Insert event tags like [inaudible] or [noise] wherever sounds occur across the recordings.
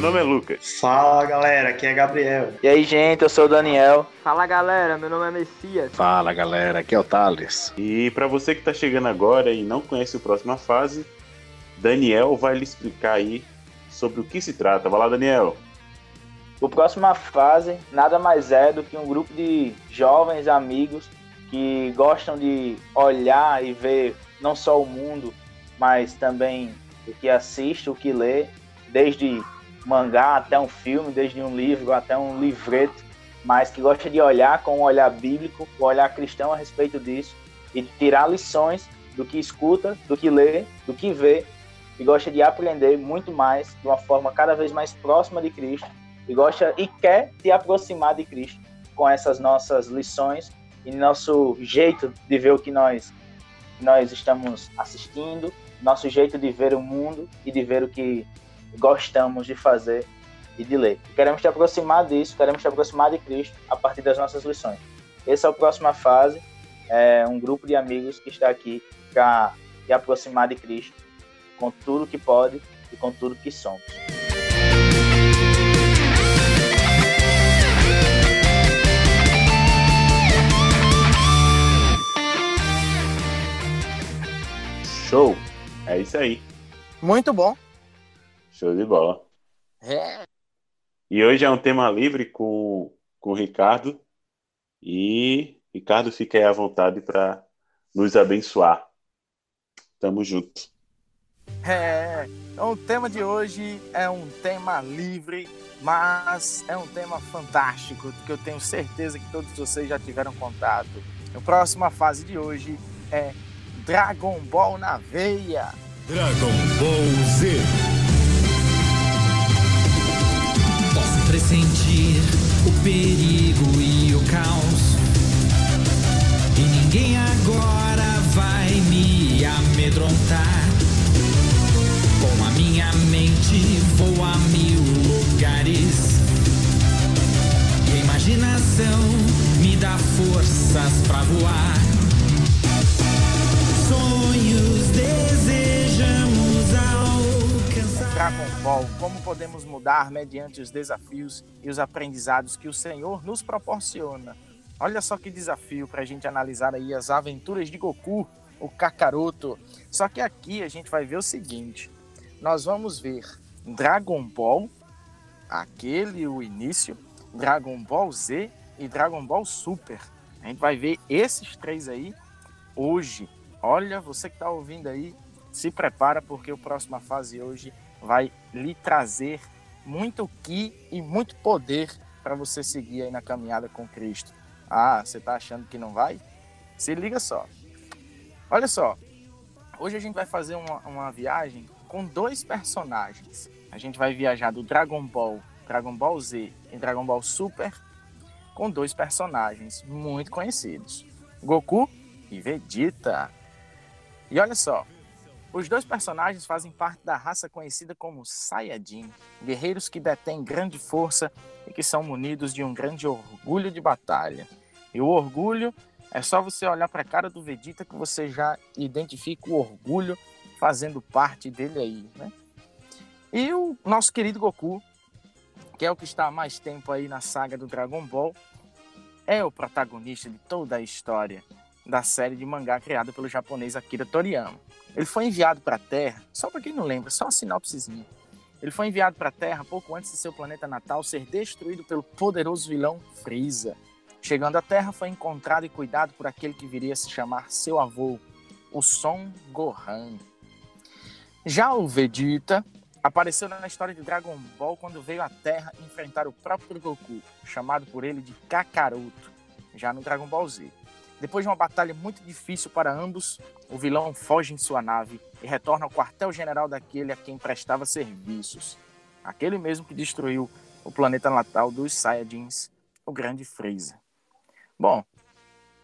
Meu nome é Lucas. Fala galera, aqui é Gabriel. E aí, gente, eu sou o Daniel. Fala galera, meu nome é Messias. Fala galera, aqui é o Thales. E para você que está chegando agora e não conhece o próxima fase, Daniel vai lhe explicar aí sobre o que se trata. Vai lá, Daniel. O próxima fase nada mais é do que um grupo de jovens amigos que gostam de olhar e ver não só o mundo, mas também o que assiste, o que lê desde mangá até um filme, desde um livro até um livreto, mas que gosta de olhar com um olhar bíblico, um olhar cristão a respeito disso e tirar lições do que escuta, do que lê, do que vê e gosta de aprender muito mais de uma forma cada vez mais próxima de Cristo e gosta e quer se aproximar de Cristo com essas nossas lições e nosso jeito de ver o que nós nós estamos assistindo, nosso jeito de ver o mundo e de ver o que gostamos de fazer e de ler. E queremos te aproximar disso, queremos te aproximar de Cristo a partir das nossas lições. Essa é a próxima fase, é um grupo de amigos que está aqui para te aproximar de Cristo com tudo que pode e com tudo que somos. Show! É isso aí. Muito bom. Show de bola. É. E hoje é um tema livre com, com o Ricardo. E Ricardo, fica aí à vontade para nos abençoar. Tamo junto. É. Então, o tema de hoje é um tema livre, mas é um tema fantástico, que eu tenho certeza que todos vocês já tiveram contato. A próxima fase de hoje é Dragon Ball na veia. Dragon Ball Z. pressentir o perigo e o caos. E ninguém agora vai me amedrontar. Com a minha mente vou a mil lugares. E a imaginação me dá forças pra voar. Sonhos desejamos Dragon Ball, como podemos mudar mediante os desafios e os aprendizados que o Senhor nos proporciona. Olha só que desafio para a gente analisar aí as aventuras de Goku, o Kakaroto. Só que aqui a gente vai ver o seguinte: nós vamos ver Dragon Ball, aquele o início, Dragon Ball Z e Dragon Ball Super. A gente vai ver esses três aí hoje. Olha, você que está ouvindo aí, se prepara porque o próxima fase hoje vai lhe trazer muito ki e muito poder para você seguir aí na caminhada com Cristo. Ah, você está achando que não vai? Se liga só. Olha só, hoje a gente vai fazer uma, uma viagem com dois personagens. A gente vai viajar do Dragon Ball, Dragon Ball Z e Dragon Ball Super com dois personagens muito conhecidos: Goku e Vegeta. E olha só, os dois personagens fazem parte da raça conhecida como Saiyajin, guerreiros que detêm grande força e que são munidos de um grande orgulho de batalha. E o orgulho é só você olhar para a cara do Vegeta que você já identifica o orgulho fazendo parte dele aí, né? E o nosso querido Goku, que é o que está há mais tempo aí na saga do Dragon Ball, é o protagonista de toda a história da série de mangá criada pelo japonês Akira Toriyama. Ele foi enviado para a Terra, só para quem não lembra, só uma sinopsezinha. Ele foi enviado para a Terra pouco antes de seu planeta natal ser destruído pelo poderoso vilão Freeza. Chegando à Terra, foi encontrado e cuidado por aquele que viria a se chamar seu avô, o Son Gohan. Já o Vegeta apareceu na história de Dragon Ball quando veio à Terra enfrentar o próprio Goku, chamado por ele de Kakaroto, já no Dragon Ball Z. Depois de uma batalha muito difícil para ambos, o vilão foge em sua nave e retorna ao quartel-general daquele a quem prestava serviços. Aquele mesmo que destruiu o planeta natal dos Saiyajins, o Grande Freeza. Bom,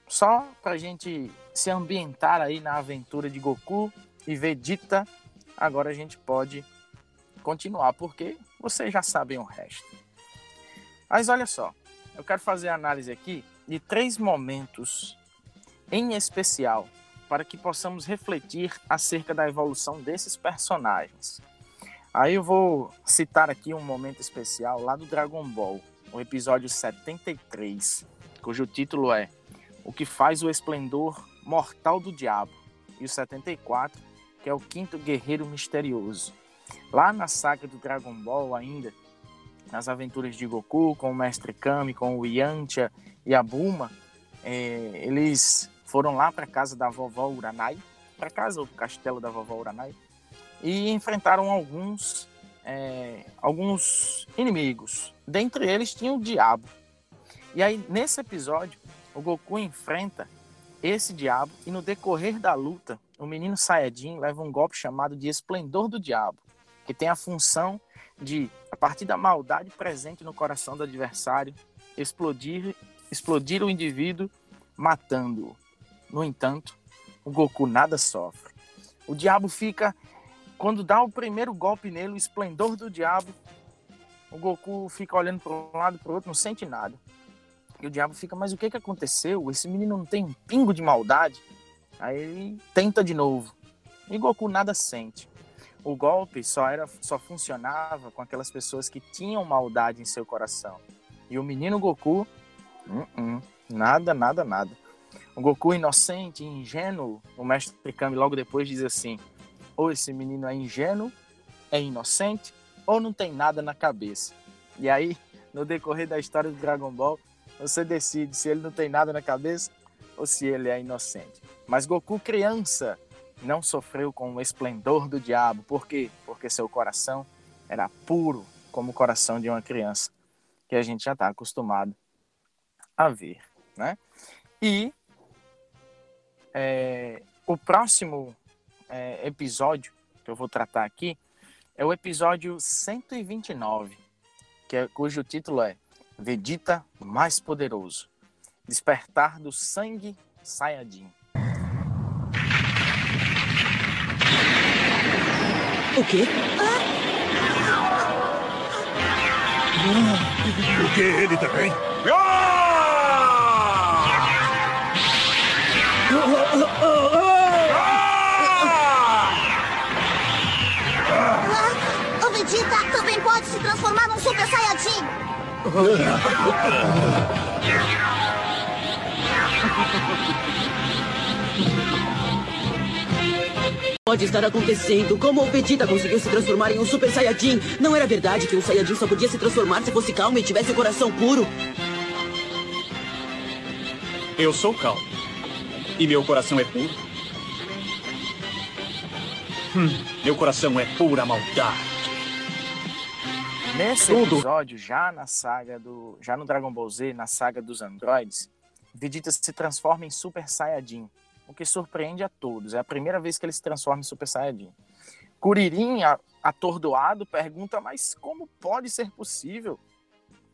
só para a gente se ambientar aí na aventura de Goku e Vegeta, agora a gente pode continuar, porque vocês já sabem o resto. Mas olha só, eu quero fazer a análise aqui de três momentos em especial para que possamos refletir acerca da evolução desses personagens. Aí eu vou citar aqui um momento especial lá do Dragon Ball, o episódio 73, cujo título é O que faz o esplendor mortal do diabo, e o 74, que é o quinto guerreiro misterioso. Lá na saga do Dragon Ball ainda, nas aventuras de Goku com o Mestre Kami, com o Yantia e a Bulma, é, eles foram lá para casa da vovó Uranai, para casa do castelo da vovó Uranai, e enfrentaram alguns é, alguns inimigos. Dentre eles tinha o diabo. E aí nesse episódio o Goku enfrenta esse diabo e no decorrer da luta o menino Saiyajin leva um golpe chamado de Esplendor do Diabo, que tem a função de, a partir da maldade presente no coração do adversário, explodir, explodir o indivíduo, matando-o. No entanto, o Goku nada sofre. O diabo fica, quando dá o primeiro golpe nele, o esplendor do diabo, o Goku fica olhando para um lado para o outro, não sente nada. E o diabo fica, mas o que, que aconteceu? Esse menino não tem um pingo de maldade? Aí ele tenta de novo. E Goku nada sente. O golpe só era só funcionava com aquelas pessoas que tinham maldade em seu coração. E o menino Goku, uh -uh, nada, nada, nada. O Goku inocente, ingênuo, o mestre Kami logo depois diz assim: ou esse menino é ingênuo, é inocente, ou não tem nada na cabeça. E aí, no decorrer da história do Dragon Ball, você decide se ele não tem nada na cabeça ou se ele é inocente. Mas Goku, criança, não sofreu com o esplendor do diabo. Por quê? Porque seu coração era puro como o coração de uma criança, que a gente já está acostumado a ver. Né? E é, o próximo é, episódio que eu vou tratar aqui é o episódio 129, que é, cujo título é Vegeta mais poderoso. Despertar do sangue Saiyajin. O quê? O que? Ele também? Ah, o Vegeta também pode se transformar num Super Saiyajin. Pode estar acontecendo. Como o Vegeta conseguiu se transformar em um Super Saiyajin? Não era verdade que um Saiyajin só podia se transformar se fosse calmo e tivesse o coração puro? Eu sou calmo. E meu coração é puro. Hum, meu coração é pura maldade. Nesse episódio, já na saga do. Já no Dragon Ball Z, na saga dos androides, Vegeta se transforma em Super Saiyajin. O que surpreende a todos. É a primeira vez que ele se transforma em Super Saiyajin. Kuririn, atordoado, pergunta: mas como pode ser possível?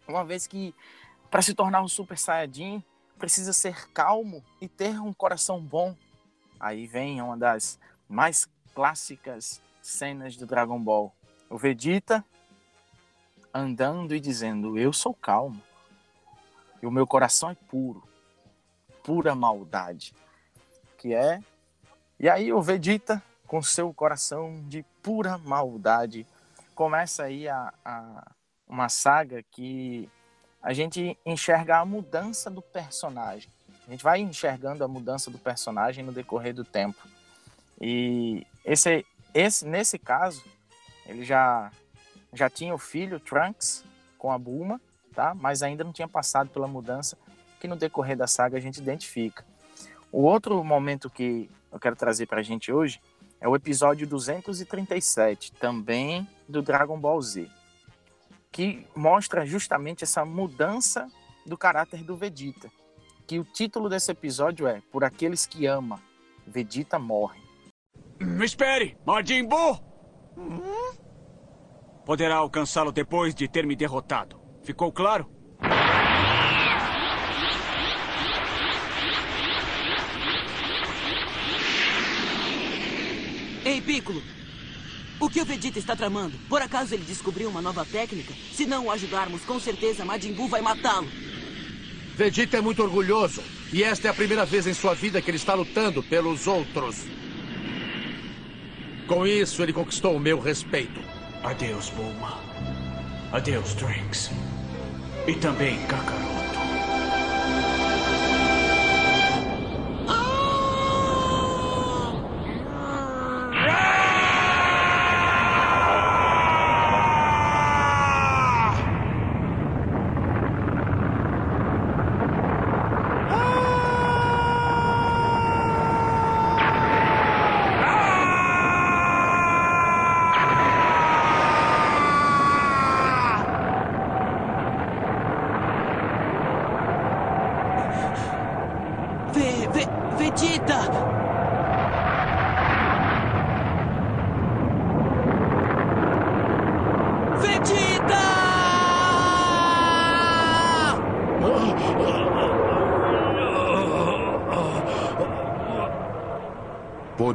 Uma vez que, para se tornar um Super Saiyajin, precisa ser calmo e ter um coração bom. Aí vem uma das mais clássicas cenas do Dragon Ball. O Vegeta andando e dizendo: Eu sou calmo. E o meu coração é puro. Pura maldade. Que é. E aí o Vegeta, com seu coração de pura maldade, começa aí a, a- uma saga que a gente enxerga a mudança do personagem. A gente vai enxergando a mudança do personagem no decorrer do tempo. E esse, esse nesse caso, ele já já tinha o filho Trunks com a Bulma, tá? Mas ainda não tinha passado pela mudança que no decorrer da saga a gente identifica. O outro momento que eu quero trazer pra gente hoje é o episódio 237, também do Dragon Ball Z, que mostra justamente essa mudança do caráter do Vegeta. Que o título desse episódio é Por aqueles que ama, Vegeta morre. Espere, Majin Buu! Poderá alcançá-lo depois de ter me derrotado. Ficou claro? Ei, Piccolo! O que o Vegeta está tramando? Por acaso ele descobriu uma nova técnica? Se não o ajudarmos, com certeza Majin Buu vai matá-lo. Vegeta é muito orgulhoso. E esta é a primeira vez em sua vida que ele está lutando pelos outros. Com isso, ele conquistou o meu respeito. Adeus, Bulma. Adeus, Trunks. E também Kakaroto.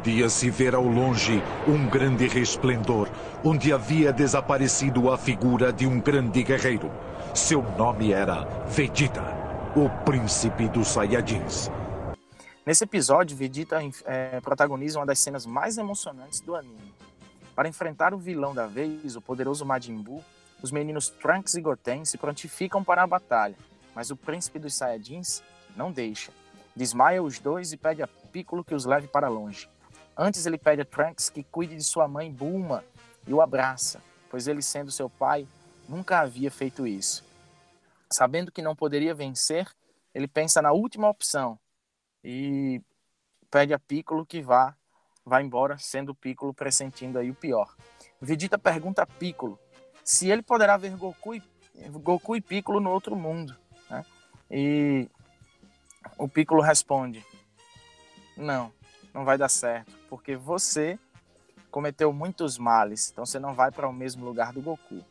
Podia-se ver ao longe um grande resplendor, onde havia desaparecido a figura de um grande guerreiro. Seu nome era Vegeta, o príncipe dos Saiyajins. Nesse episódio, Vegeta é, protagoniza uma das cenas mais emocionantes do anime. Para enfrentar o vilão da vez, o poderoso Majin Buu, os meninos Trunks e Goten se prontificam para a batalha, mas o príncipe dos Saiyajins não deixa. Desmaia os dois e pede a Piccolo que os leve para longe. Antes ele pede a Trunks que cuide de sua mãe Bulma e o abraça, pois ele sendo seu pai, nunca havia feito isso. Sabendo que não poderia vencer, ele pensa na última opção e pede a Piccolo que vá vá embora, sendo Piccolo pressentindo aí o pior. Vegeta pergunta a Piccolo se ele poderá ver Goku e, Goku e Piccolo no outro mundo. Né? E o Piccolo responde: Não, não vai dar certo, porque você cometeu muitos males, então você não vai para o mesmo lugar do Goku.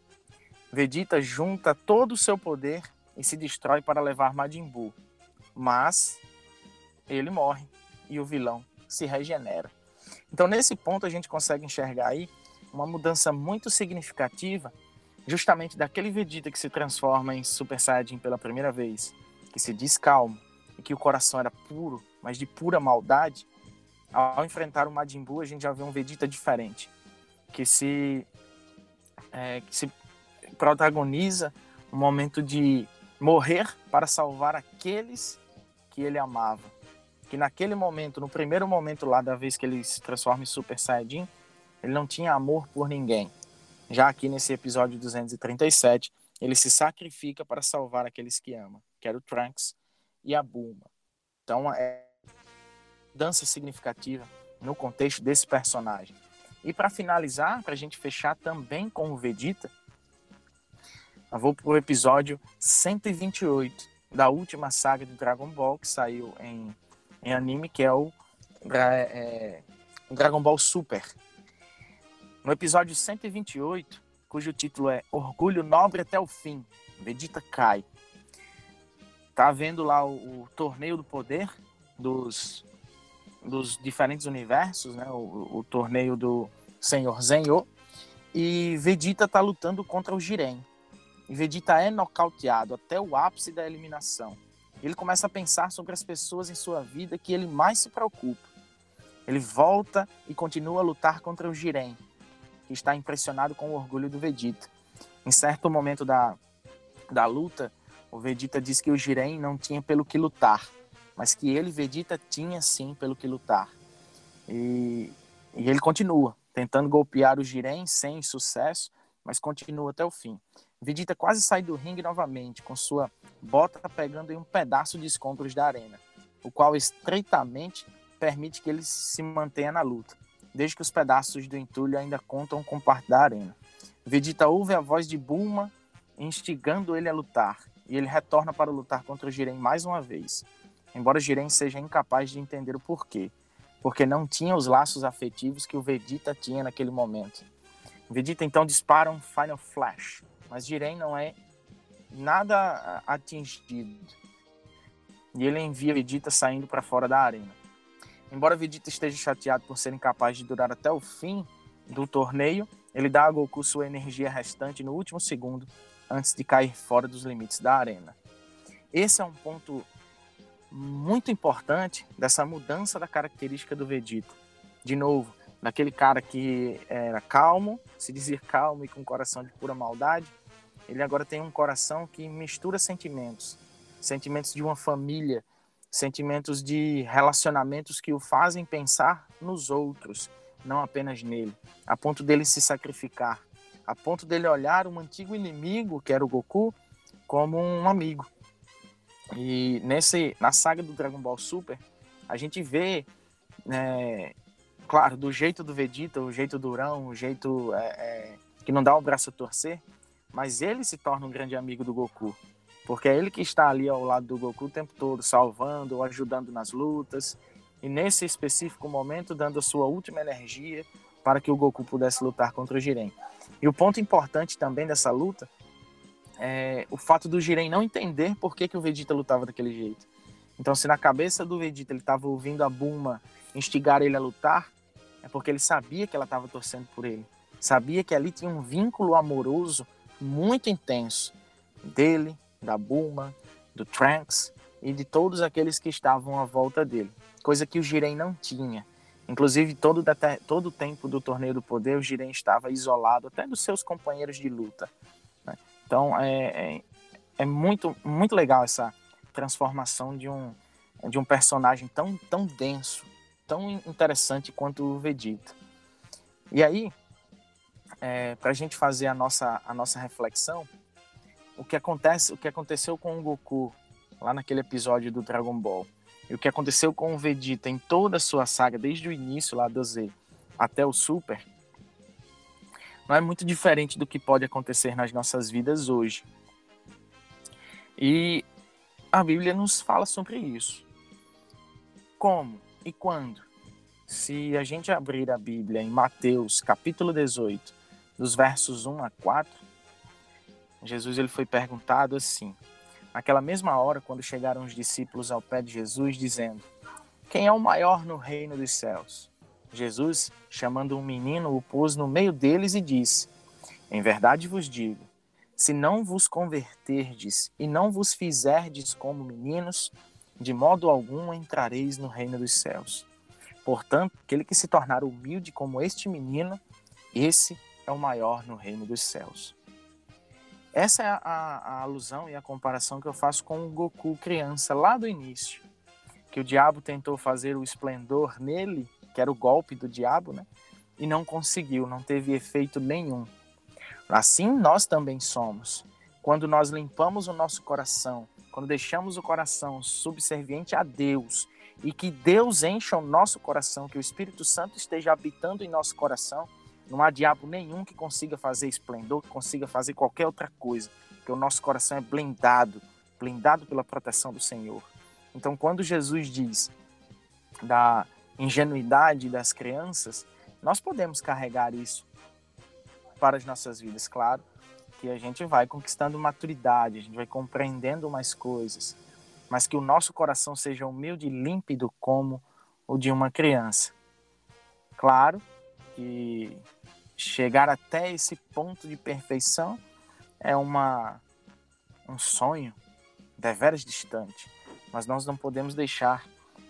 Vegeta junta todo o seu poder e se destrói para levar Majin Buu, mas ele morre e o vilão se regenera. Então, nesse ponto, a gente consegue enxergar aí uma mudança muito significativa, justamente daquele Vegeta que se transforma em Super Saiyajin pela primeira vez, que se diz calmo e que o coração era puro, mas de pura maldade. Ao enfrentar o Majin Buu, a gente já vê um Vegeta diferente, que se, é, que se protagoniza um momento de morrer para salvar aqueles que ele amava que naquele momento, no primeiro momento lá da vez que ele se transforma em Super Saiyajin, ele não tinha amor por ninguém. Já aqui nesse episódio 237, ele se sacrifica para salvar aqueles que ama, que era o Trunks e a Bulma. Então é dança significativa no contexto desse personagem. E para finalizar, para a gente fechar também com o Vegeta, eu vou para o episódio 128 da última saga de Dragon Ball, que saiu em em anime, que é o é, Dragon Ball Super. No episódio 128, cujo título é Orgulho Nobre até o Fim, Vegeta cai. Tá vendo lá o, o torneio do poder dos, dos diferentes universos, né? O, o torneio do Senhor Zenyo. E Vegeta tá lutando contra o Jiren. E Vegeta é nocauteado até o ápice da eliminação. Ele começa a pensar sobre as pessoas em sua vida que ele mais se preocupa. Ele volta e continua a lutar contra o Jiren, que está impressionado com o orgulho do Vegeta. Em certo momento da, da luta, o Vegeta diz que o Jiren não tinha pelo que lutar, mas que ele, Vegeta, tinha sim pelo que lutar. E, e ele continua, tentando golpear o Jiren sem sucesso, mas continua até o fim. Vegeta quase sai do ringue novamente, com sua bota pegando em um pedaço de escombros da arena, o qual estreitamente permite que ele se mantenha na luta, desde que os pedaços do entulho ainda contam com parte da arena. Vegeta ouve a voz de Bulma instigando ele a lutar, e ele retorna para lutar contra o Jiren mais uma vez, embora Jiren seja incapaz de entender o porquê, porque não tinha os laços afetivos que o Vegeta tinha naquele momento. Vegeta então dispara um Final Flash, mas Jiren não é nada atingido. E ele envia Vegeta saindo para fora da arena. Embora Vegeta esteja chateado por ser incapaz de durar até o fim do torneio, ele dá a Goku sua energia restante no último segundo antes de cair fora dos limites da arena. Esse é um ponto muito importante dessa mudança da característica do Vegeta. De novo, daquele cara que era calmo, se dizia calmo e com um coração de pura maldade, ele agora tem um coração que mistura sentimentos, sentimentos de uma família, sentimentos de relacionamentos que o fazem pensar nos outros, não apenas nele, a ponto dele se sacrificar, a ponto dele olhar um antigo inimigo, que era o Goku, como um amigo. E nesse, na saga do Dragon Ball Super, a gente vê, é, claro, do jeito do Vegeta, o jeito durão, o jeito é, é, que não dá o braço a torcer, mas ele se torna um grande amigo do Goku. Porque é ele que está ali ao lado do Goku o tempo todo, salvando ajudando nas lutas. E nesse específico momento, dando a sua última energia para que o Goku pudesse lutar contra o Jiren. E o ponto importante também dessa luta é o fato do Jiren não entender por que, que o Vegeta lutava daquele jeito. Então, se na cabeça do Vegeta ele estava ouvindo a Bulma instigar ele a lutar, é porque ele sabia que ela estava torcendo por ele. Sabia que ali tinha um vínculo amoroso muito intenso dele, da Bulma, do Trunks e de todos aqueles que estavam à volta dele. Coisa que o Jiren não tinha. Inclusive, todo, todo o tempo do Torneio do Poder, o Jiren estava isolado até dos seus companheiros de luta. Né? Então, é, é, é, muito, muito legal essa transformação de um, de um personagem tão, tão denso, tão interessante quanto o Vegeta. E aí, é, para a gente fazer a nossa, a nossa reflexão, o que acontece, o que aconteceu com o Goku lá naquele episódio do Dragon Ball e o que aconteceu com o Vegeta em toda a sua saga, desde o início lá do Z até o Super, não é muito diferente do que pode acontecer nas nossas vidas hoje. E a Bíblia nos fala sobre isso. Como e quando? Se a gente abrir a Bíblia em Mateus, capítulo 18, dos versos 1 a 4, Jesus ele foi perguntado assim: Naquela mesma hora, quando chegaram os discípulos ao pé de Jesus, dizendo: Quem é o maior no reino dos céus? Jesus, chamando um menino, o pôs no meio deles e disse: Em verdade vos digo, se não vos converterdes e não vos fizerdes como meninos, de modo algum entrareis no reino dos céus. Portanto, aquele que se tornar humilde como este menino, esse é o maior no reino dos céus. Essa é a, a, alusão e a comparação que eu faço com o Goku criança lá do início, que o diabo tentou fazer o esplendor nele, que era o golpe do diabo, né? E não conseguiu, não teve efeito nenhum. Assim nós também somos. Quando nós limpamos o nosso coração, quando deixamos o coração subserviente a Deus e que Deus encha o nosso coração, que o Espírito Santo esteja habitando em nosso coração, não há diabo nenhum que consiga fazer esplendor, que consiga fazer qualquer outra coisa, porque o nosso coração é blindado, blindado pela proteção do Senhor. Então, quando Jesus diz da ingenuidade das crianças, nós podemos carregar isso para as nossas vidas, claro, que a gente vai conquistando maturidade, a gente vai compreendendo mais coisas, mas que o nosso coração seja humilde e límpido como o de uma criança. Claro que chegar até esse ponto de perfeição é uma um sonho deveras distante, mas nós não podemos deixar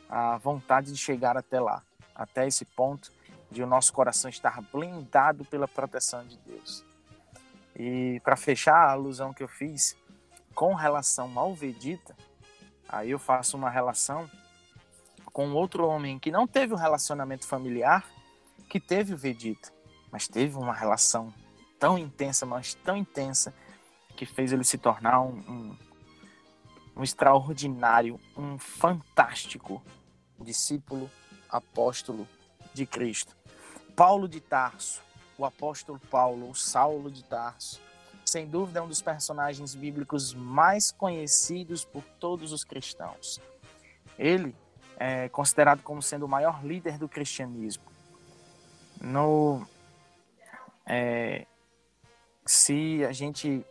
a vontade de chegar até lá, até esse ponto de o nosso coração estar blindado pela proteção de Deus. E para fechar a alusão que eu fiz com relação ao Vegeta, aí eu faço uma relação com outro homem que não teve um relacionamento familiar que teve o Vegeta mas teve uma relação tão intensa, mas tão intensa, que fez ele se tornar um, um, um extraordinário, um fantástico discípulo, apóstolo de Cristo. Paulo de Tarso, o apóstolo Paulo, o Saulo de Tarso, sem dúvida é um dos personagens bíblicos mais conhecidos por todos os cristãos. Ele é considerado como sendo o maior líder do cristianismo. No é, se a gente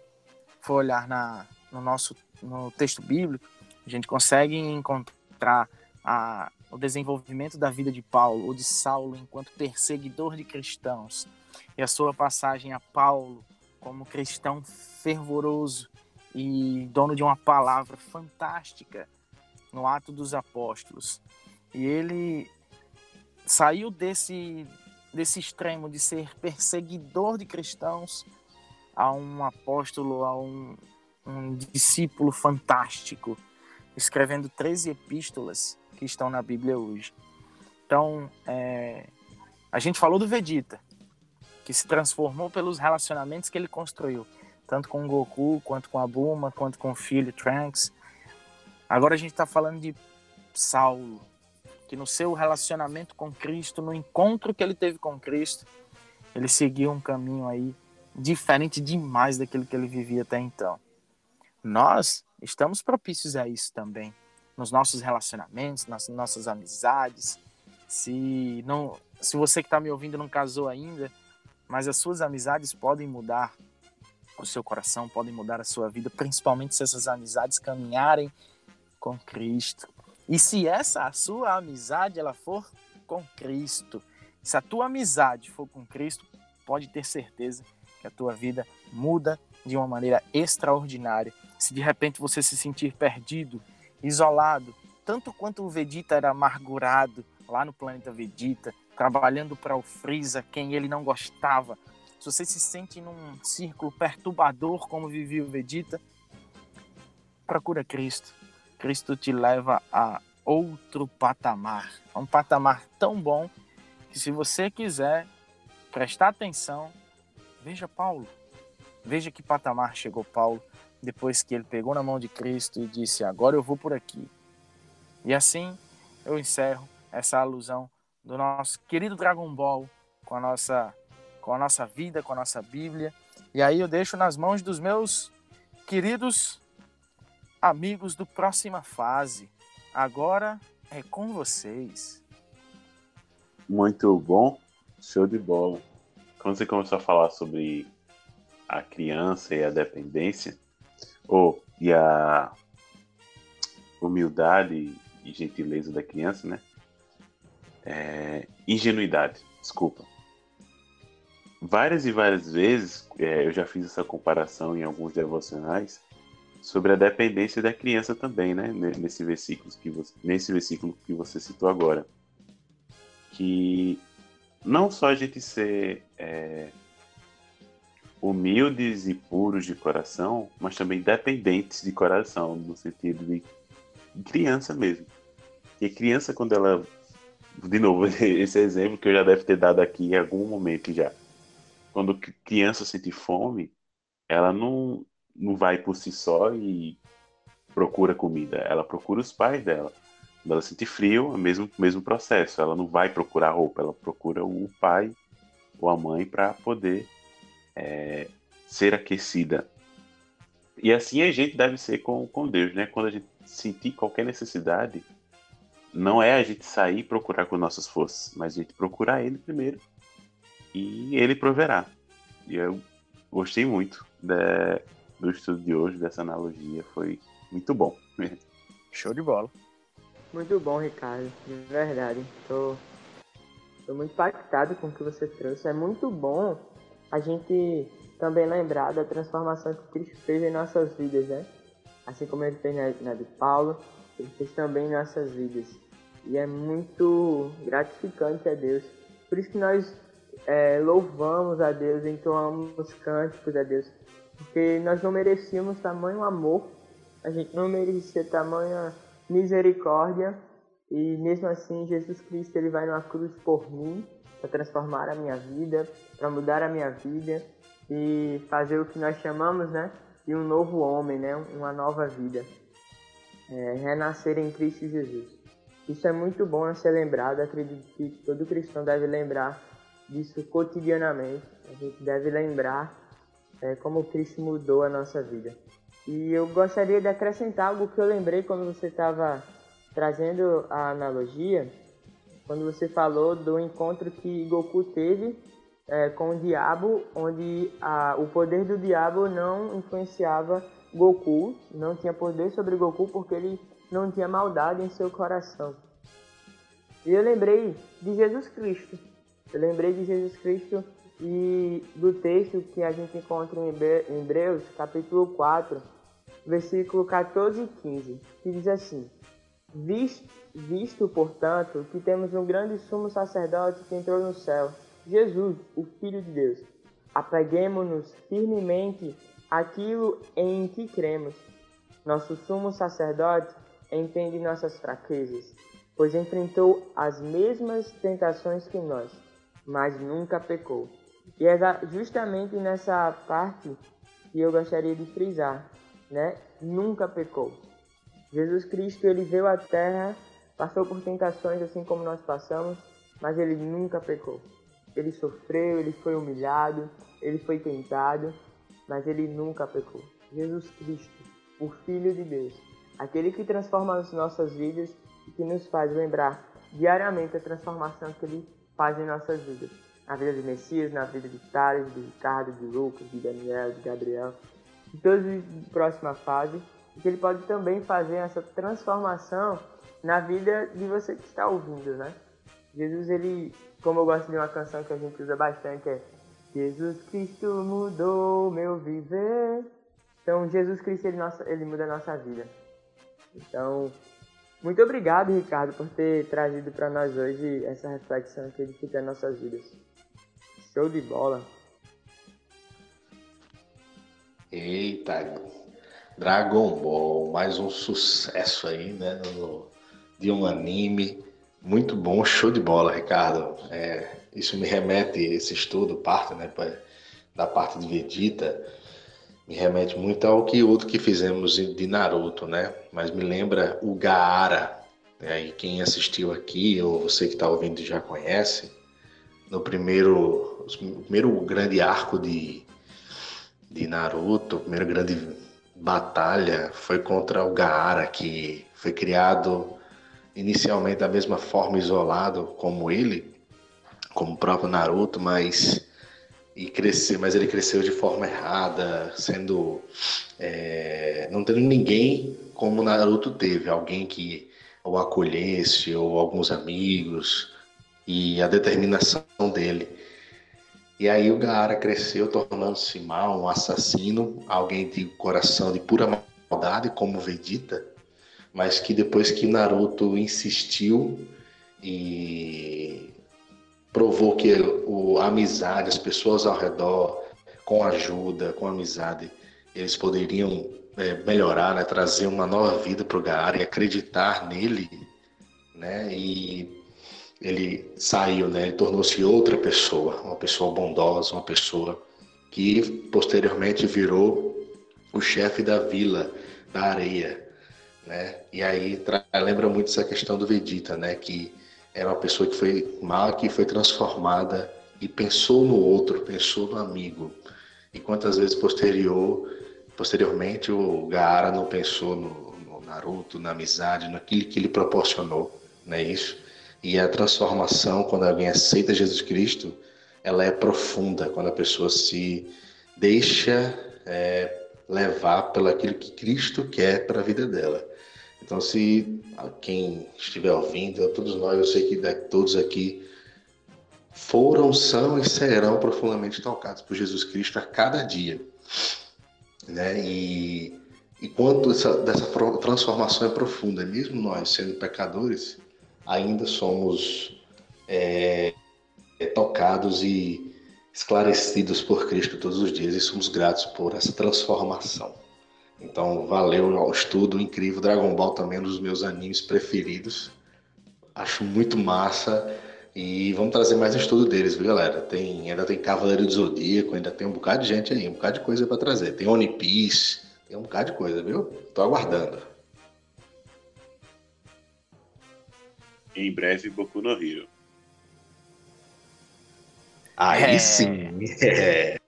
for olhar na, no nosso no texto bíblico, a gente consegue encontrar a, o desenvolvimento da vida de Paulo ou de Saulo enquanto perseguidor de cristãos e a sua passagem a Paulo como cristão fervoroso e dono de uma palavra fantástica no Ato dos Apóstolos. E ele saiu desse desse extremo de ser perseguidor de cristãos a um apóstolo, a um, um discípulo fantástico, escrevendo 13 epístolas que estão na Bíblia hoje. Então, é, a gente falou do Vegeta, que se transformou pelos relacionamentos que ele construiu, tanto com o Goku, quanto com a Bulma, quanto com o filho Trunks. Agora a gente está falando de Saulo, que no seu relacionamento com Cristo, no encontro que ele teve com Cristo, ele seguiu um caminho aí diferente demais daquilo que ele vivia até então. Nós estamos propícios a isso também, nos nossos relacionamentos, nas nossas amizades. Se não, se você que está me ouvindo não casou ainda, mas as suas amizades podem mudar o seu coração, podem mudar a sua vida, principalmente se essas amizades caminharem com Cristo. E se essa a sua amizade ela for com Cristo, se a tua amizade for com Cristo, pode ter certeza que a tua vida muda de uma maneira extraordinária. Se de repente você se sentir perdido, isolado, tanto quanto o Vegeta era amargurado lá no planeta Vegeta, trabalhando para o Freeza, quem ele não gostava. Se você se sente num círculo perturbador como vivia o Vegeta, procura Cristo. Cristo te leva a outro patamar, um patamar tão bom que se você quiser prestar atenção, veja Paulo. Veja que patamar chegou Paulo depois que ele pegou na mão de Cristo e disse: Agora eu vou por aqui. E assim eu encerro essa alusão do nosso querido Dragon Ball com a nossa com a nossa vida, com a nossa Bíblia. E aí eu deixo nas mãos dos meus queridos amigos do próxima fase. Agora é com vocês. Muito bom, show de bola. Quando você começou a falar sobre a criança e a dependência, ou e a humildade e gentileza da criança, né? É, ingenuidade, desculpa. Várias e várias vezes é, eu já fiz essa comparação em alguns devocionais sobre a dependência da criança também, né? Nesse versículo que você, nesse versículo que você citou agora, que não só a gente ser é, humildes e puros de coração, mas também dependentes de coração, no sentido de criança mesmo. E criança quando ela de novo, [laughs] esse exemplo que eu já deve ter dado aqui em algum momento já. Quando criança sente fome, ela não, não vai por si só e procura comida. Ela procura os pais dela. Quando ela sente frio, é o mesmo, mesmo processo. Ela não vai procurar roupa, ela procura o pai ou a mãe para poder é, ser aquecida. E assim a gente deve ser com, com Deus, né? Quando a gente sentir qualquer necessidade, não é a gente sair e procurar com nossas forças, mas a gente procurar ele primeiro e ele proverá. E eu gostei muito de, do estudo de hoje, dessa analogia, foi muito bom. [laughs] Show de bola. Muito bom, Ricardo, de verdade. Tô, tô muito impactado com o que você trouxe. É muito bom a gente também lembrar da transformação que Cristo fez em nossas vidas, né? Assim como ele fez na, na de Paulo, ele fez também em nossas vidas. E é muito gratificante a Deus. Por isso que nós é, louvamos a Deus, entoamos cânticos a Deus. Porque nós não merecíamos tamanho amor, a gente não merecia tamanha misericórdia. E mesmo assim, Jesus Cristo ele vai numa cruz por mim, para transformar a minha vida, para mudar a minha vida e fazer o que nós chamamos, né, de um novo homem, né, uma nova vida. É, renascer em Cristo Jesus. Isso é muito bom a ser lembrado, acredito que todo cristão deve lembrar disso cotidianamente. A gente deve lembrar é, como Cristo mudou a nossa vida. E eu gostaria de acrescentar algo que eu lembrei quando você estava trazendo a analogia, quando você falou do encontro que Goku teve é, com o diabo, onde a, o poder do diabo não influenciava Goku, não tinha poder sobre Goku porque ele não tinha maldade em seu coração. E eu lembrei de Jesus Cristo. Eu lembrei de Jesus Cristo e do texto que a gente encontra em Hebreus, capítulo 4, versículo 14 e 15, que diz assim: Visto, visto, portanto, que temos um grande sumo sacerdote que entrou no céu, Jesus, o Filho de Deus. Apeguemos-nos firmemente àquilo em que cremos. Nosso sumo sacerdote entende nossas fraquezas, pois enfrentou as mesmas tentações que nós, mas nunca pecou. E é justamente nessa parte que eu gostaria de frisar, né? Nunca pecou. Jesus Cristo, ele veio à terra, passou por tentações assim como nós passamos, mas ele nunca pecou. Ele sofreu, ele foi humilhado, ele foi tentado, mas ele nunca pecou. Jesus Cristo, o Filho de Deus, aquele que transforma as nossas vidas e que nos faz lembrar diariamente a transformação que ele faz em nossas vidas. Na vida de Messias, na vida de Thales, de Ricardo, de Lucas, de Daniel, de Gabriel, de todos de próxima fase, que ele pode também fazer essa transformação na vida de você que está ouvindo, né? Jesus, ele, como eu gosto de uma canção que a gente usa bastante, é Jesus Cristo mudou meu viver. Então, Jesus Cristo, ele, nossa, ele muda a nossa vida. Então, muito obrigado, Ricardo, por ter trazido para nós hoje essa reflexão que edifica nossas vidas. Show de bola. Eita, Dragon Ball, mais um sucesso aí, né? No, de um anime. Muito bom, show de bola, Ricardo. É, isso me remete, esse estudo, parte né, da parte de Vegeta, me remete muito ao que outro que fizemos de Naruto, né? Mas me lembra o Gaara. Né? E quem assistiu aqui, ou você que está ouvindo já conhece, no primeiro, primeiro grande arco de, de Naruto, o primeiro grande batalha foi contra o Gaara, que foi criado inicialmente da mesma forma, isolado como ele, como o próprio Naruto, mas e crescer, mas ele cresceu de forma errada, sendo é, não tendo ninguém como Naruto teve, alguém que o acolhesse ou alguns amigos e a determinação dele. E aí o Gaara cresceu tornando-se mal, um assassino, alguém de coração de pura maldade como Vegeta, mas que depois que Naruto insistiu e provou que o, a amizade, as pessoas ao redor, com ajuda, com amizade, eles poderiam é, melhorar, né, trazer uma nova vida para o Gaara e acreditar nele, né, e ele saiu, né, ele tornou-se outra pessoa, uma pessoa bondosa, uma pessoa que posteriormente virou o chefe da vila da areia, né, e aí lembra muito essa questão do Vegeta, né, que era uma pessoa que foi mal, que foi transformada e pensou no outro, pensou no amigo. E quantas vezes posterior, posteriormente o Gaara não pensou no, no Naruto, na amizade, naquilo que ele proporcionou, não é isso? E a transformação, quando alguém aceita Jesus Cristo, ela é profunda, quando a pessoa se deixa é, levar pelo aquilo que Cristo quer para a vida dela. Então, se quem estiver ouvindo, todos nós, eu sei que todos aqui foram, são e serão profundamente tocados por Jesus Cristo a cada dia. Né? E, e quanto essa, dessa transformação é profunda, mesmo nós sendo pecadores, ainda somos é, é, tocados e esclarecidos por Cristo todos os dias e somos gratos por essa transformação. Então, valeu o estudo incrível. Dragon Ball também é um dos meus animes preferidos. Acho muito massa. E vamos trazer mais estudo deles, viu, galera? Tem, ainda tem Cavaleiro do Zodíaco, ainda tem um bocado de gente aí, um bocado de coisa para trazer. Tem One Piece, tem um bocado de coisa, viu? Tô aguardando. Em breve, Boku no Hero. Aí é... sim. [laughs] É.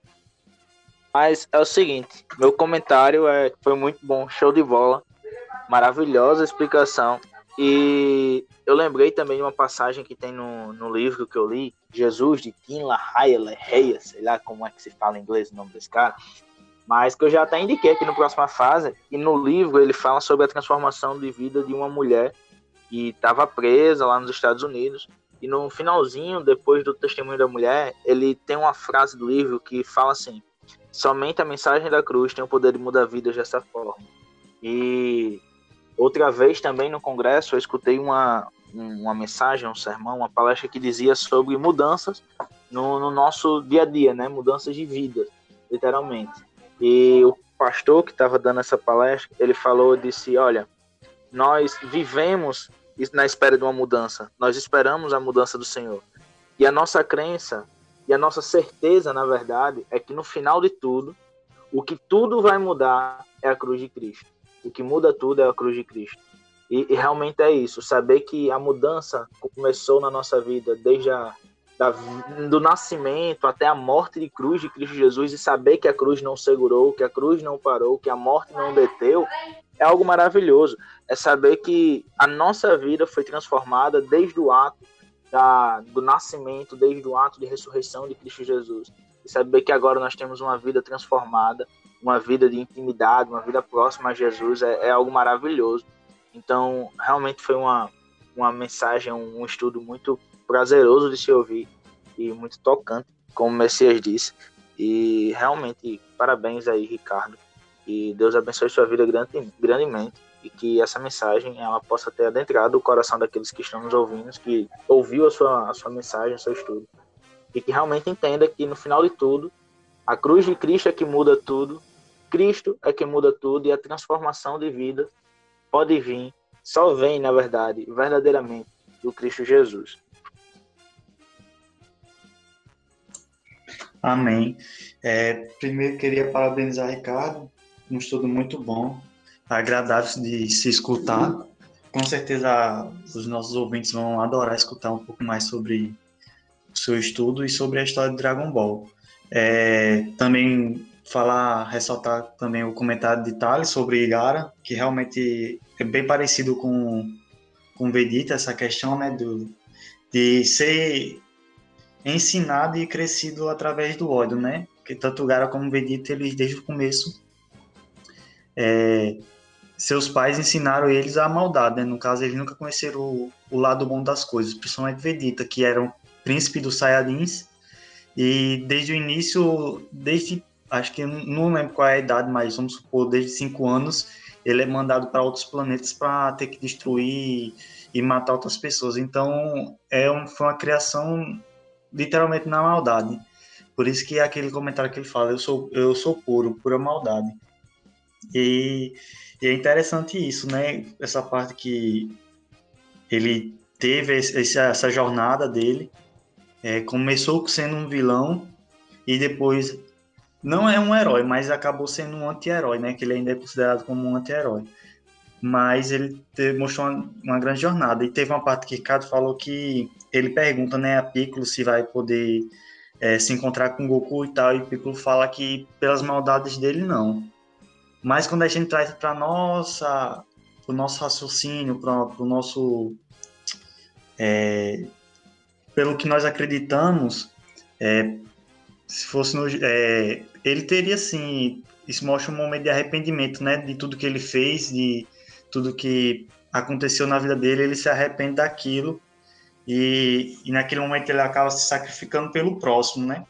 Mas é o seguinte, meu comentário é foi muito bom, show de bola, maravilhosa explicação. E eu lembrei também de uma passagem que tem no, no livro que eu li, Jesus de Tim LaHaye Reia, sei lá como é que se fala em inglês o nome desse cara, mas que eu já até indiquei aqui no próxima fase. E no livro ele fala sobre a transformação de vida de uma mulher que estava presa lá nos Estados Unidos. E no finalzinho, depois do testemunho da mulher, ele tem uma frase do livro que fala assim: Somente a mensagem da cruz tem o poder de mudar vidas dessa forma. E outra vez também no congresso eu escutei uma, uma mensagem, um sermão, uma palestra que dizia sobre mudanças no, no nosso dia a dia, né? Mudanças de vida, literalmente. E o pastor que estava dando essa palestra, ele falou, disse, olha, nós vivemos na espera de uma mudança, nós esperamos a mudança do Senhor. E a nossa crença e a nossa certeza, na verdade, é que no final de tudo, o que tudo vai mudar é a cruz de Cristo. O que muda tudo é a cruz de Cristo. E, e realmente é isso, saber que a mudança começou na nossa vida desde a da, do nascimento até a morte de cruz de Cristo Jesus e saber que a cruz não segurou, que a cruz não parou, que a morte não deteu, é algo maravilhoso. É saber que a nossa vida foi transformada desde o ato da, do nascimento, desde o ato de ressurreição de Cristo Jesus. E saber que agora nós temos uma vida transformada, uma vida de intimidade, uma vida próxima a Jesus, é, é algo maravilhoso. Então, realmente foi uma, uma mensagem, um, um estudo muito prazeroso de se ouvir e muito tocante, como o Messias disse. E realmente, parabéns aí, Ricardo. E Deus abençoe sua vida grande, grandemente. E que essa mensagem ela possa ter adentrado o coração daqueles que estão nos ouvindo, que ouviu a sua, a sua mensagem, o seu estudo. E que realmente entenda que no final de tudo, a cruz de Cristo é que muda tudo, Cristo é que muda tudo e a transformação de vida pode vir, só vem, na verdade, verdadeiramente, do Cristo Jesus. Amém. É, primeiro queria parabenizar Ricardo, um estudo muito bom, agradável de se escutar. Com certeza os nossos ouvintes vão adorar escutar um pouco mais sobre o seu estudo e sobre a história de Dragon Ball. É, também falar, ressaltar também o comentário de Thales sobre Igara, que realmente é bem parecido com com Vegeta essa questão, né, do de ser ensinado e crescido através do ódio, né? Porque tanto Gara como Vegeta, eles desde o começo, é, seus pais ensinaram eles a maldade, né? No caso, eles nunca conheceram o, o lado bom das coisas, principalmente Vegeta, que era um príncipe dos Saiyajins, e desde o início, desde, acho que não lembro qual é a idade, mas vamos supor, desde 5 anos, ele é mandado para outros planetas para ter que destruir e matar outras pessoas. Então, é um, foi uma criação literalmente na maldade. Por isso que é aquele comentário que ele fala, eu sou, eu sou puro, pura maldade. E, e é interessante isso, né? Essa parte que ele teve essa jornada dele, é, começou sendo um vilão e depois não é um herói, mas acabou sendo um anti-herói, né? Que ele ainda é considerado como um anti-herói. Mas ele teve, mostrou uma, uma, grande jornada. E teve uma parte que Ricardo falou que ele pergunta, né, a Piccolo se vai poder é, se encontrar com Goku e tal, e Piccolo fala que pelas maldades dele não. Mas quando a gente traz para nossa, o nosso raciocínio, para o nosso, é, pelo que nós acreditamos, é, se fosse no, é, ele teria sim, isso mostra um momento de arrependimento, né, de tudo que ele fez, de tudo que aconteceu na vida dele, ele se arrepende daquilo e, e naquele momento ele acaba se sacrificando pelo próximo, né?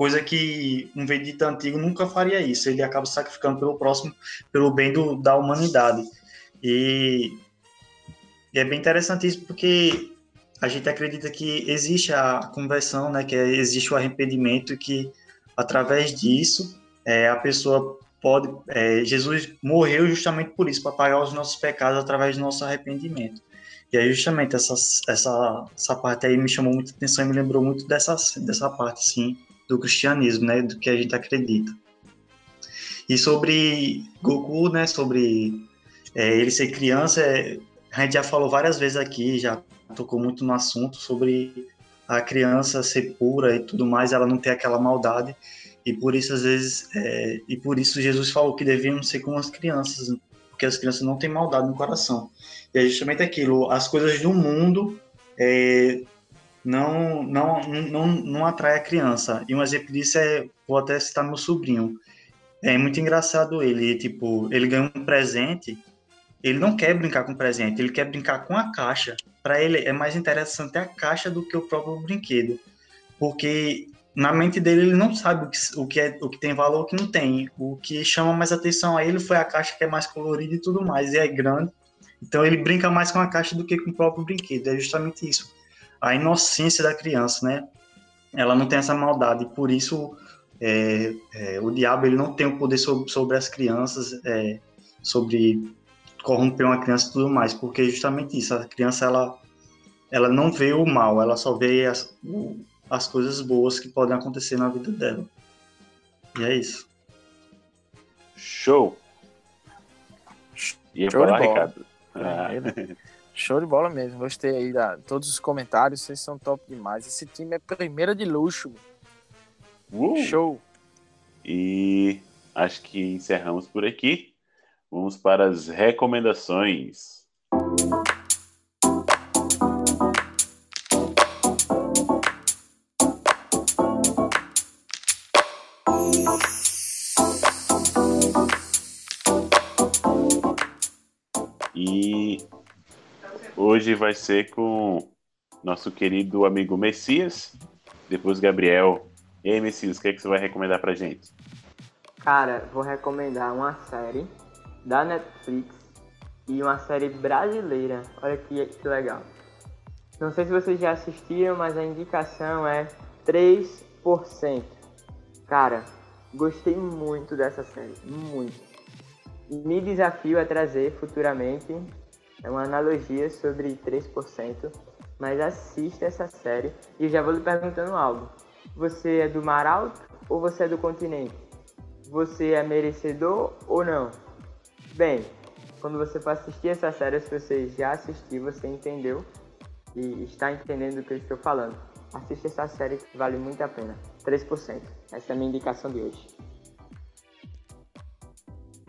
Coisa que um Vegeta antigo nunca faria isso. Ele acaba sacrificando pelo próximo, pelo bem do, da humanidade. E, e é bem interessante isso porque a gente acredita que existe a conversão, né? Que existe o arrependimento que através disso é, a pessoa pode. É, Jesus morreu justamente por isso, para pagar os nossos pecados através do nosso arrependimento. E aí, justamente, essa, essa, essa parte aí me chamou muita atenção e me lembrou muito dessa, dessa parte, sim, do cristianismo, né, do que a gente acredita. E sobre Goku, né, sobre é, ele ser criança, é, a gente já falou várias vezes aqui, já tocou muito no assunto sobre a criança ser pura e tudo mais, ela não ter aquela maldade, e por isso, às vezes, é, e por isso Jesus falou que devíamos ser como as crianças, porque as crianças não têm maldade no coração. E é justamente aquilo, as coisas do mundo é, não, não, não, não atrai a criança. E um exemplo disso é, vou até citar meu sobrinho. É muito engraçado ele, tipo, ele ganha um presente, ele não quer brincar com o presente, ele quer brincar com a caixa. Para ele é mais interessante a caixa do que o próprio brinquedo. Porque na mente dele ele não sabe o que, o que, é, o que tem valor o que não tem. O que chama mais atenção a ele foi a caixa que é mais colorida e tudo mais, e é grande. Então ele brinca mais com a caixa do que com o próprio brinquedo. É justamente isso. A inocência da criança, né? ela não tem essa maldade, por isso é, é, o diabo ele não tem o poder sobre, sobre as crianças, é, sobre corromper uma criança e tudo mais, porque é justamente isso, a criança ela, ela não vê o mal, ela só vê as, as coisas boas que podem acontecer na vida dela. E é isso. Show! Ia Show de falar. Ricardo? É, Ah, [laughs] ele- Show de bola mesmo. Gostei aí da todos os comentários, vocês são top demais. Esse time é primeira de luxo. Uh! Show. E acho que encerramos por aqui. Vamos para as recomendações. E hoje vai ser com nosso querido amigo Messias, depois Gabriel. E aí, Messias, o que, é que você vai recomendar pra gente? Cara, vou recomendar uma série da Netflix e uma série brasileira. Olha que, que legal. Não sei se vocês já assistiram, mas a indicação é 3%. Cara, gostei muito dessa série, muito. Me desafio a trazer futuramente uma analogia sobre 3%, mas assista essa série e já vou lhe perguntando algo. Você é do mar alto ou você é do continente? Você é merecedor ou não? Bem, quando você for assistir essa série, se você já assistiu, você entendeu e está entendendo o que eu estou falando. Assista essa série que vale muito a pena. 3%. Essa é a minha indicação de hoje.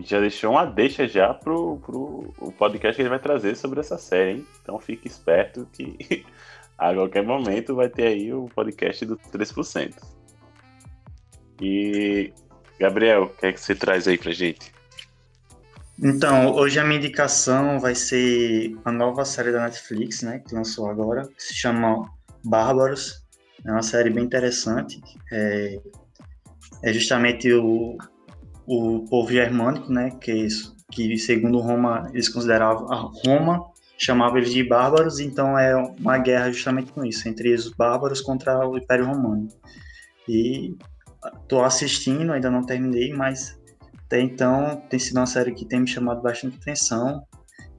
Já deixou uma deixa já pro, pro o podcast que ele vai trazer sobre essa série, hein? Então fique esperto que [laughs] a qualquer momento vai ter aí o podcast do 3%. E Gabriel, o que é que você traz aí pra gente? Então, hoje a minha indicação vai ser a nova série da Netflix, né, que lançou agora, que se chama Bárbaros. É uma série bem interessante. É, é justamente o, o povo germânico, né, que, é isso- que segundo Roma eles consideravam a Roma chamava eles de bárbaros, então é uma guerra justamente com isso, entre os bárbaros contra o Império Romano. E tô assistindo, ainda não terminei, mas até então tem sido uma série que tem me chamado bastante atenção,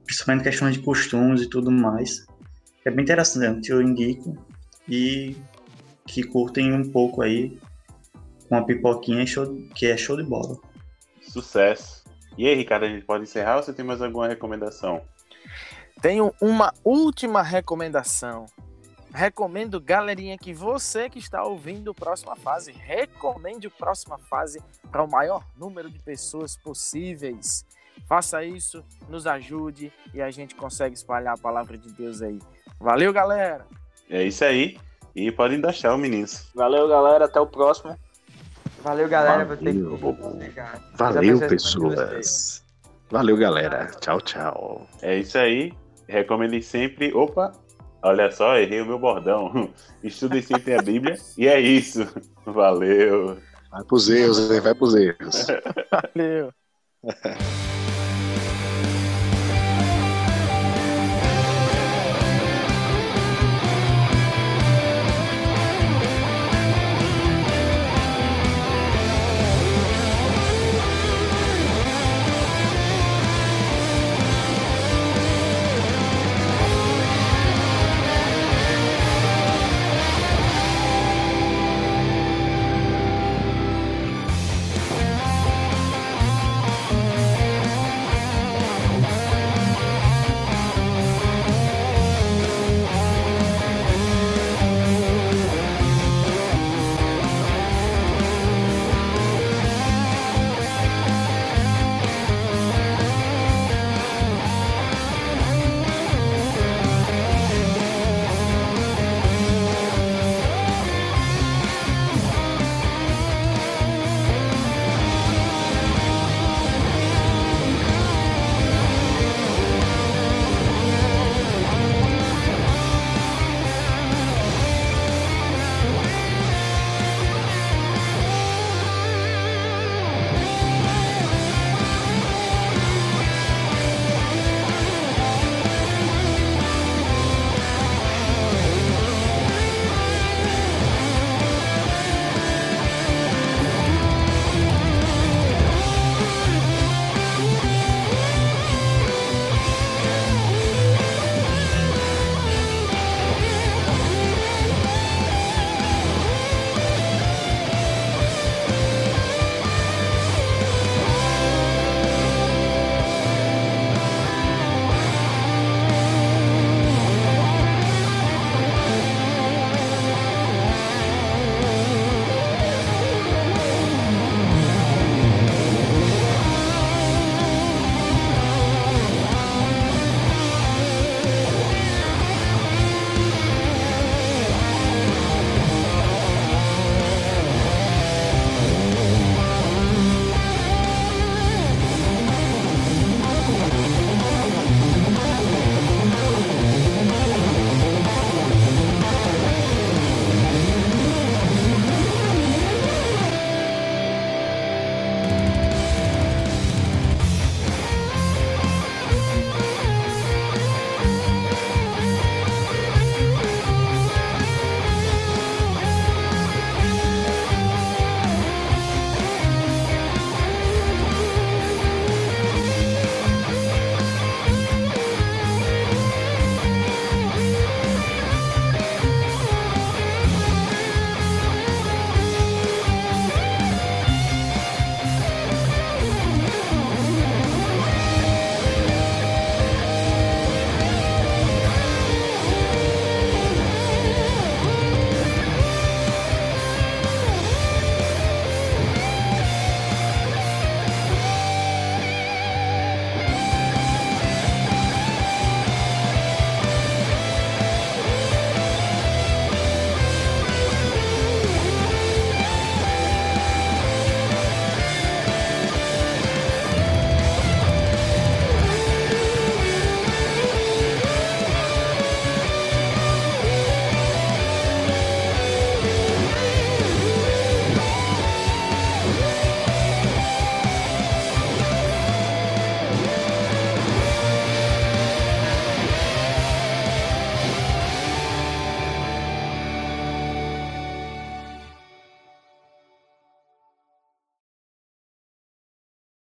principalmente questões de costumes e tudo mais. É bem interessante, eu indico. E que curtem um pouco aí com a pipoquinha, show- que é show de bola. Sucesso. E aí, Ricardo, a gente pode encerrar ou você tem mais alguma recomendação? Tenho uma última recomendação. Recomendo, galerinha, que você que está ouvindo o Próxima Fase, recomende o Próxima Fase para o maior número de pessoas possíveis. Faça isso, nos ajude e a gente consegue espalhar a palavra de Deus aí. Valeu, galera! É isso aí. E podem dar tchau, meninos. Valeu, galera. Até o próximo. Valeu, galera. Vou ter Valeu. desligar. Valeu, As pessoas-. Valeu, galera. Tchau, tchau. É isso aí. Recomendem sempre. Opa! Olha só, errei o meu bordão. [laughs] Estudem sempre a Bíblia. E é isso. [laughs] Valeu. Vai pros erros, vai pros erros. [laughs] Valeu!